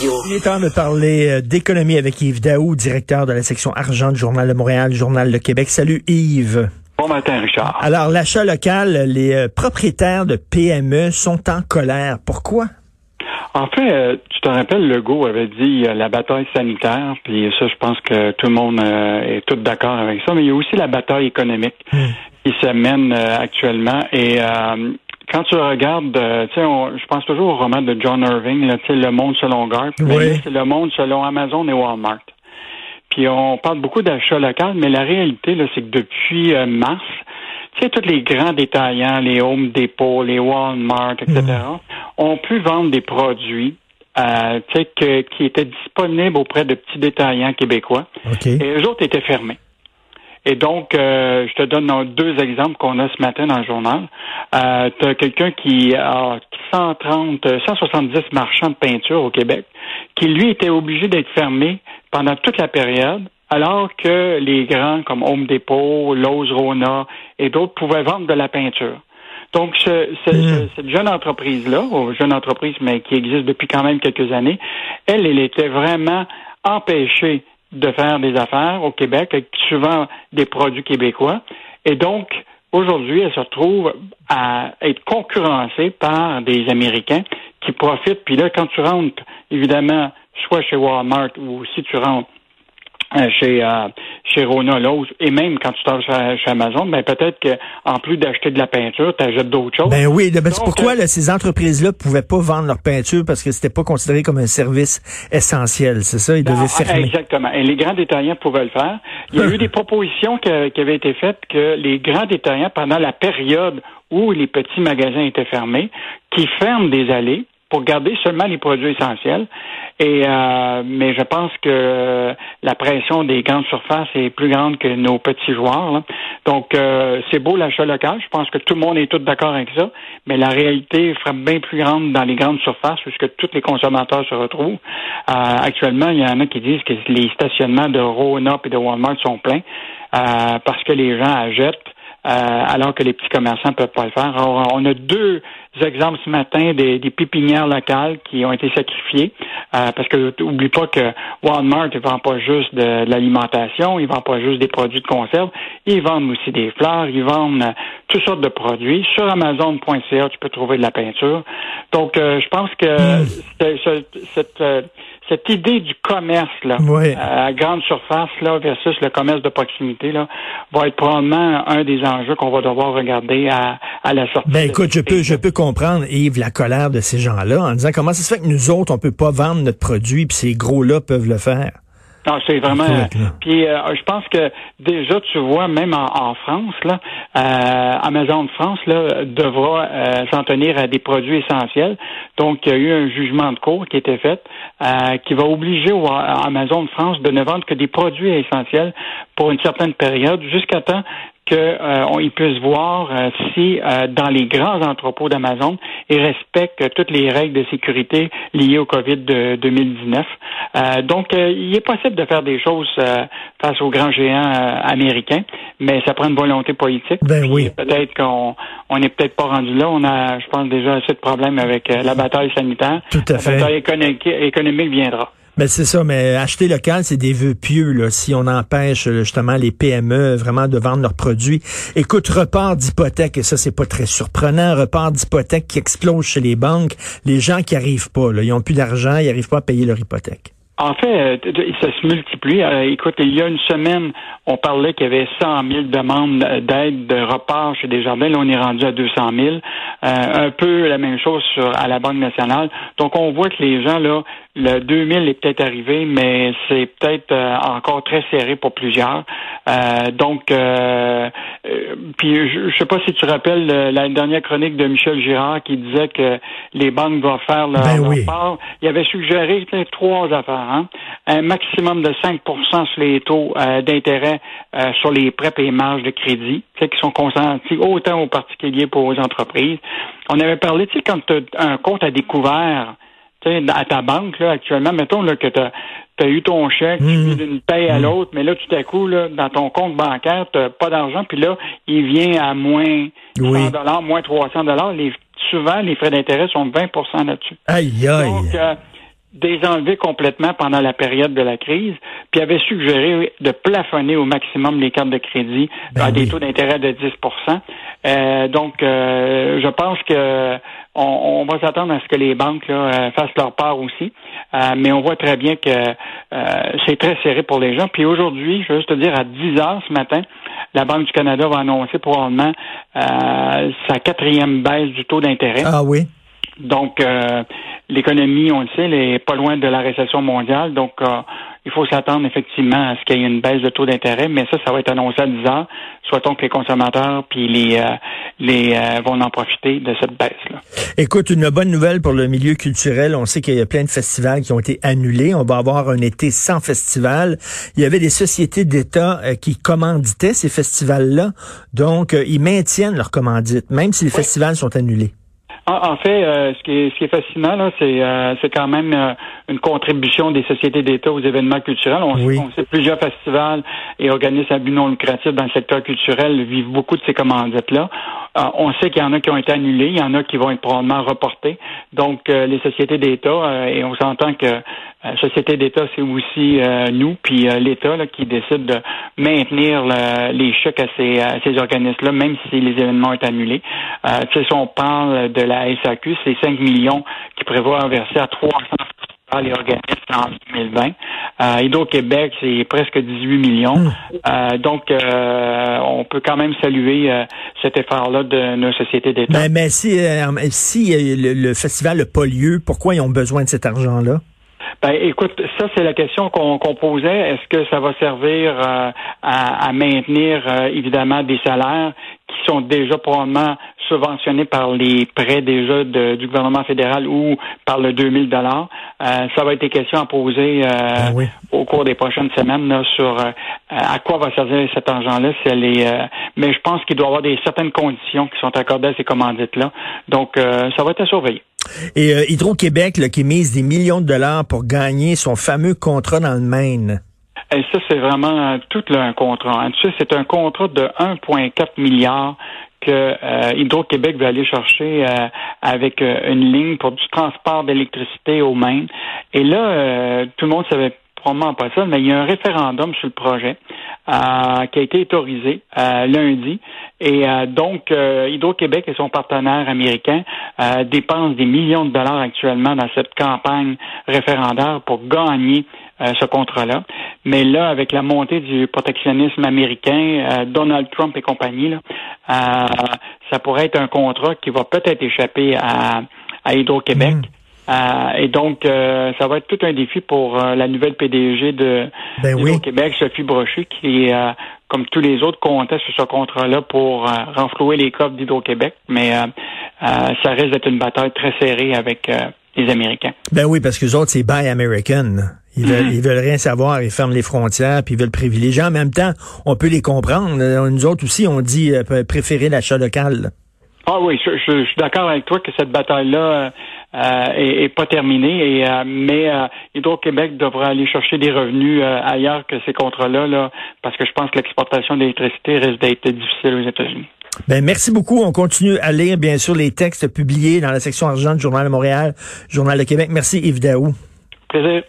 Radio. Il est temps de parler euh, d'économie avec Yves Daou, directeur de la section argent du Journal de Montréal, Journal de Québec. Salut Yves. Bon matin, Richard. Alors, l'achat local, les euh, propriétaires de PME sont en colère. Pourquoi? En fait, euh, tu te rappelles, Legault avait dit la bataille sanitaire, puis ça, je pense que tout le monde est tout d'accord avec ça, mais il y a aussi la bataille économique Hmm. qui se mène actuellement. Et quand tu regardes, euh, tu sais, je pense toujours au roman de John Irving, Le Monde selon Garth. Oui. C'est Le Monde selon Amazon et Walmart. Puis on parle beaucoup d'achat local, mais la réalité, c'est que depuis euh, mars, tu sais, tous les grands détaillants, les Home Depot, les Walmart, etc., ont pu vendre des produits euh, tu sais, que- qui étaient disponibles auprès de petits détaillants québécois. Et eux autres étaient fermés. Et donc, euh, je te donne euh, deux exemples qu'on a ce matin dans le journal. Euh, tu as quelqu'un qui a 130, euh, 170 marchands de peinture au Québec, qui lui était obligé d'être fermé pendant toute la période, alors que les grands comme Home Depot, Lowe's, Rona et d'autres pouvaient vendre de la peinture. Donc, ce- ce- Mm. ce- cette jeune entreprise-là, ou jeune entreprise, mais qui existe depuis quand même quelques années, elle, elle était vraiment empêchée de faire des affaires au Québec avec souvent des produits québécois. Et donc, aujourd'hui, elle se retrouve à être concurrencée par des Américains qui profitent. Puis là, quand tu rentres, évidemment, soit chez Walmart ou si tu rentres chez euh, chez Rona Lowe's et même quand tu t'en chez, Amazon, ben peut-être que en plus d'acheter de la peinture, tu achètes d'autres choses. Ben oui, ben c'est pourquoi euh, là, ces entreprises-là pouvaient pas vendre leur peinture parce que c'était pas considéré comme un service essentiel, c'est ça? Ils devaient Ah, fermer. Exactement. Et les grands détaillants pouvaient le faire. Il y a eu des propositions que- qui avaient été faites que les grands détaillants, pendant la période où les petits magasins étaient fermés, qui ferment des allées pour garder seulement les produits essentiels. Et euh, mais je pense que la pression des grandes surfaces est plus grande que nos petits joueurs. là. Donc euh, c'est beau l'achat local. Je pense que tout le monde est tout d'accord avec ça. Mais la réalité frappe bien plus grande dans les grandes surfaces puisque tous les consommateurs se retrouvent. Euh, actuellement, il y en a qui disent que les stationnements de Rona et de Walmart sont pleins euh, parce que les gens achètent alors que les petits commerçants ne peuvent pas le faire. Alors, on a deux exemples ce matin des, des pépinières locales qui ont été sacrifiées euh, parce que oublie pas que Walmart ne vend pas juste de, de l'alimentation, ils vendent pas juste des produits de conserve, ils vendent aussi des fleurs, ils vendent euh, toutes sortes de produits. Sur Amazon.ca, tu peux trouver de la peinture. Donc, euh, je pense que c'est- c'est- cette, euh, cette idée du commerce là, Ouais. à grande surface là versus le commerce de proximité là, va être probablement un des enjeux qu'on va devoir regarder à, à la sortie. Ben écoute, je peux, je peux comprendre, Yves, la colère de ces gens-là en disant comment ça se fait que nous autres, on peut pas vendre notre produit puis ces gros-là peuvent le faire? Non, c'est vraiment. Là. Puis euh, je pense que déjà, tu vois, même en, en France, là, euh, Amazon de France là, devra euh, s'en tenir à des produits essentiels. Donc, il y a eu un jugement de cour qui a été fait euh, qui va obliger au- Amazon de France de ne vendre que des produits essentiels pour une certaine période, jusqu'à temps qu'ils puissent voir euh, si euh, dans les grands entrepôts d'Amazon, ils respectent toutes les règles de sécurité liées au COVID de 2019. Euh, donc, euh, il est possible de faire des choses euh, face aux grands géants euh, américains, mais ça prend une volonté politique. Ben oui. Peut-être qu'on on n'est peut-être pas rendu là. On a, je pense, déjà assez de problèmes avec euh, la bataille sanitaire. Tout à fait. La bataille économique, économique viendra. Ben c'est ça, mais acheter local, c'est des vœux pieux, là, si on empêche euh, justement les PME vraiment de vendre leurs produits. Écoute, report d'hypothèque, et ça, c'est pas très surprenant, report d'hypothèque qui explose chez les banques, les gens qui arrivent pas, là, ils ont plus d'argent, ils arrivent pas à payer leur hypothèque. En fait, euh, ça se multiplie. Euh, écoute, il y a une semaine, on parlait qu'il y avait 100 000 demandes euh, d'aide de repart chez Desjardins. Là, on est rendu à 200 000. Euh, un peu la même chose sur, à la Banque nationale. Donc, on voit que les gens, là, le 2000 est peut-être arrivé, mais c'est peut-être euh, encore très serré pour plusieurs. Euh, donc, euh, euh, puis je, je sais pas si tu rappelles euh, la dernière chronique de Michel Girard qui disait que les banques doivent faire leur, Ben leur oui. part. Il avait suggéré trois affaires. Hein? Un maximum de 5% sur les taux euh, d'intérêt euh, sur les prêts et marges de crédit, tu qui sont consentis autant aux particuliers qu'aux entreprises. On avait parlé, tu sais, quand tu as un compte à découvert, tu à ta banque, là, actuellement, mettons là, que tu as, eu ton chèque, Mhm. d'une paye à l'autre, mais là, tout à coup, là, dans ton compte bancaire, tu pas d'argent, puis là, il vient à moins 100 Oui. moins 300 dollars. Les, souvent, les frais d'intérêt sont de 20 là-dessus. Aïe, aïe. Donc, euh, désenlever complètement pendant la période de la crise, puis avait suggéré de plafonner au maximum les cartes de crédit Ben à des oui. taux d'intérêt de 10% Euh, Donc, euh, je pense que on, on va s'attendre à ce que les banques là, euh, fassent leur part aussi. Euh, mais on voit très bien que euh, c'est très serré pour les gens. Puis aujourd'hui, je veux juste te dire, à 10 heures ce matin, la Banque du Canada va annoncer probablement euh, sa quatrième baisse du taux d'intérêt. Ah oui. Donc, euh, l'économie, on le sait, elle est pas loin de la récession mondiale. Donc, euh, il faut s'attendre effectivement à ce qu'il y ait une baisse de taux d'intérêt, mais ça, ça va être annoncé à 10 heures. Soit-on que les consommateurs puis les, euh, les euh, vont en profiter de cette baisse-là. Écoute, une bonne nouvelle pour le milieu culturel. On sait qu'il y a plein de festivals qui ont été annulés. On va avoir un été sans festival. Il y avait des sociétés d'État euh, qui commanditaient ces festivals-là. Donc, euh, ils maintiennent leur commandite, même si les festivals sont annulés. En, en fait, euh, ce, qui est, ce qui est fascinant, là, c'est, euh, c'est quand même euh, une contribution des sociétés d'État aux événements culturels. On, Oui. sait, on sait plusieurs festivals et organismes à but non lucratif dans le secteur culturel vivent beaucoup de ces commandites-là. Euh, on sait qu'il y en a qui ont été annulés, il y en a qui vont être probablement reportés. Donc, euh, les sociétés d'État, euh, et on s'entend que euh, société d'État, c'est aussi nous, puis l'État qui décide de maintenir le- les chèques à ces, à ces organismes-là, même si les événements sont annulés. Tu sais, si on parle de la SAQ, c'est 5 millions qui prévoient verser à 300 festivals et organismes en 2020. Euh, Hydro-Québec, c'est presque 18 millions. Euh, donc, euh, on peut quand même saluer euh, cet effort-là de nos sociétés d'État. Mais, mais si, si le, le festival n'a pas lieu, pourquoi ils ont besoin de cet argent-là? Ben, écoute, ça c'est la question qu'on posait. Est-ce que ça va servir à, à maintenir évidemment des salaires qui sont déjà probablement subventionnés par les prêts déjà de- du gouvernement fédéral ou par le 2000 dollars Euh, Ça va être des questions à poser euh, Ben oui. au cours des prochaines semaines là, sur euh, à quoi va servir cet argent-là. Si elle est, euh, mais je pense qu'il doit y avoir des certaines conditions qui sont accordées à ces commandites-là. Donc, ça va être à surveiller. Et Hydro-Québec, qui mise des millions de dollars pour gagner son fameux contrat dans le Maine. Et ça, c'est vraiment tout là, un contrat. Tu sais, c'est un contrat de 1,4 milliard que euh, Hydro-Québec va aller chercher euh, avec euh, une ligne pour du transport d'électricité au Maine. Et là, euh, tout le monde savait probablement pas ça, mais il y a un référendum sur le projet euh, qui a été autorisé lundi. Et donc, Hydro-Québec et son partenaire américain dépensent des millions de dollars actuellement dans cette campagne référendaire pour gagner euh, ce contrat-là. Mais là, avec la montée du protectionnisme américain, euh, Donald Trump et compagnie, là, euh, ça pourrait être un contrat qui va peut-être échapper à, à Hydro-Québec. Mm. Euh, et donc, euh, ça va être tout un défi pour euh, la nouvelle PDG de Ben oui. Hydro-Québec, Sophie Brochu, qui, euh, comme tous les autres, comptait sur ce contrat-là pour euh, renflouer les coffres d'Hydro-Québec. Mais euh, euh, ça risque d'être une bataille très serrée avec euh, les Américains. Ben oui, parce que les autres, c'est Buy American. Ils veulent, Mhm. ils veulent rien savoir, ils ferment les frontières, puis ils veulent privilégier. En même temps, on peut les comprendre. Nous autres aussi, on dit euh, pr- préférer l'achat local. Ah oui, je, je- je suis d'accord avec toi que cette bataille-là euh, euh, est, est pas terminée, et, euh, mais euh, Hydro-Québec devra aller chercher des revenus euh, ailleurs que ces contrats-là, là, parce que je pense que l'exportation d'électricité risque d'être difficile aux États-Unis. Ben merci beaucoup. On continue à lire, bien sûr, les textes publiés dans la section argent du Journal de Montréal, Journal de Québec. Merci Yves Daou. Plaisir.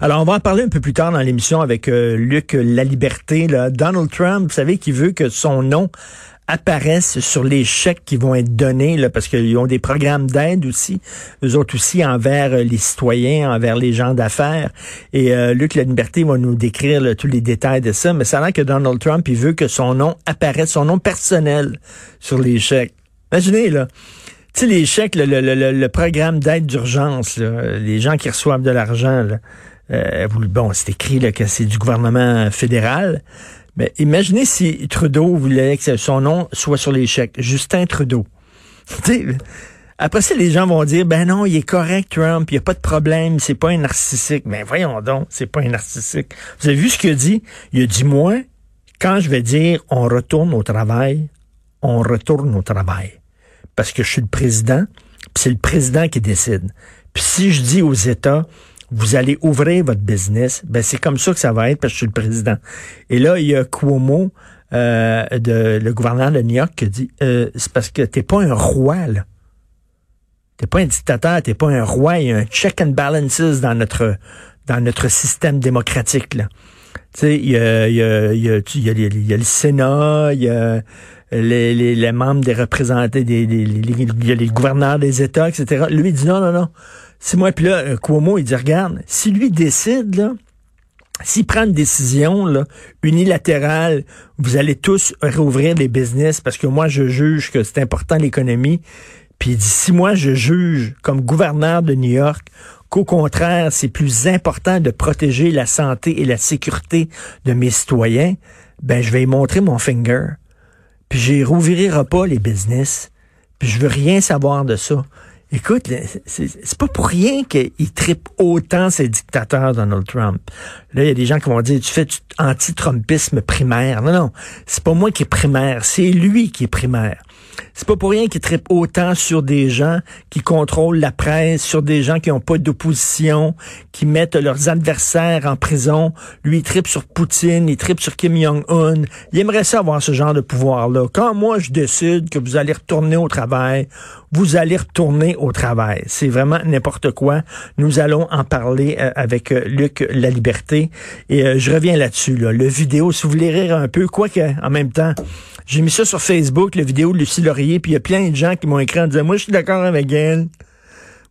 Alors, on va en parler un peu plus tard dans l'émission avec euh, Luc Laliberté. Là. Donald Trump, vous savez, qui veut que son nom apparaisse sur les chèques qui vont être donnés, là, parce qu'ils ont des programmes d'aide aussi, eux autres aussi, envers euh, les citoyens, envers les gens d'affaires. Et euh, Luc Laliberté va nous décrire tous les détails de ça, mais ça a que Donald Trump, il veut que son nom apparaisse, son nom personnel sur les chèques. Imaginez, là. Tu sais, les chèques, le, le, le, le programme d'aide d'urgence, les gens qui reçoivent de l'argent, euh, bon, c'est écrit là, que c'est du gouvernement fédéral. Mais imaginez si Trudeau voulait que son nom soit sur chèques. Justin Trudeau. Après ça, les gens vont dire, ben non, il est correct, Trump, il n'y a pas de problème, c'est pas un narcissique. Mais voyons donc, c'est pas un narcissique. Vous avez vu ce qu'il a dit? Il a dit, moi, quand je vais dire on retourne au travail, on retourne au travail. Parce que je suis le président, puis c'est le président qui décide. Puis si je dis aux États, vous allez ouvrir votre business, ben c'est comme ça que ça va être parce que je suis le président. Et là, il y a Cuomo, euh, de, le gouverneur de New York, qui dit, euh, c'est parce que t'es pas un roi, là. T'es pas un dictateur, t'es pas un roi, il y a un check and balances dans notre dans notre système démocratique. Là. Tu sais, il y a, y, a, y, a, y a le Sénat, il y a les, les, membres des représentants, des, des, les, les gouverneurs des États, etc. Lui, il dit non, non, non. C'est moi. Puis là, Cuomo, il dit, regarde, si lui décide, s'il prend une décision unilatérale, vous allez tous rouvrir les business parce que moi, je juge que c'est important l'économie. Puis il dit, si moi, je juge comme gouverneur de New York qu'au contraire, c'est plus important de protéger la santé et la sécurité de mes citoyens, ben je vais y montrer mon finger. Puis je rouvrira pas les business. Puis je veux rien savoir de ça. Écoute, c'est pas pour rien qu'il tripe autant ces dictateurs, Donald Trump. Là, il y a des gens qui vont dire, tu fais anti-trumpisme primaire. Non, non, c'est pas moi qui est primaire, c'est lui qui est primaire. C'est pas pour rien qu'il tripe autant sur des gens qui contrôlent la presse, sur des gens qui n'ont pas d'opposition, qui mettent leurs adversaires en prison. Lui, il tripe sur Poutine, il tripe sur Kim Jong-un. Il aimerait ça avoir ce genre de pouvoir-là. Quand moi, je décide que vous allez retourner au travail, vous allez retourner au travail. C'est vraiment n'importe quoi. Nous allons en parler euh, avec euh, Luc La Liberté. Et euh, je reviens là-dessus. Là. Le vidéo, si vous voulez rire un peu, quoique en même temps, j'ai mis ça sur Facebook, la vidéo de Lucie Laurier, puis il y a plein de gens qui m'ont écrit en disant, moi, je suis d'accord avec elle.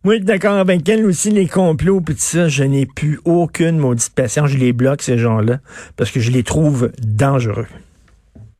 Moi, je suis d'accord avec elle aussi, les complots, puis ça. Je n'ai plus aucune maudite patience. Je les bloque, ces gens-là, parce que je les trouve dangereux.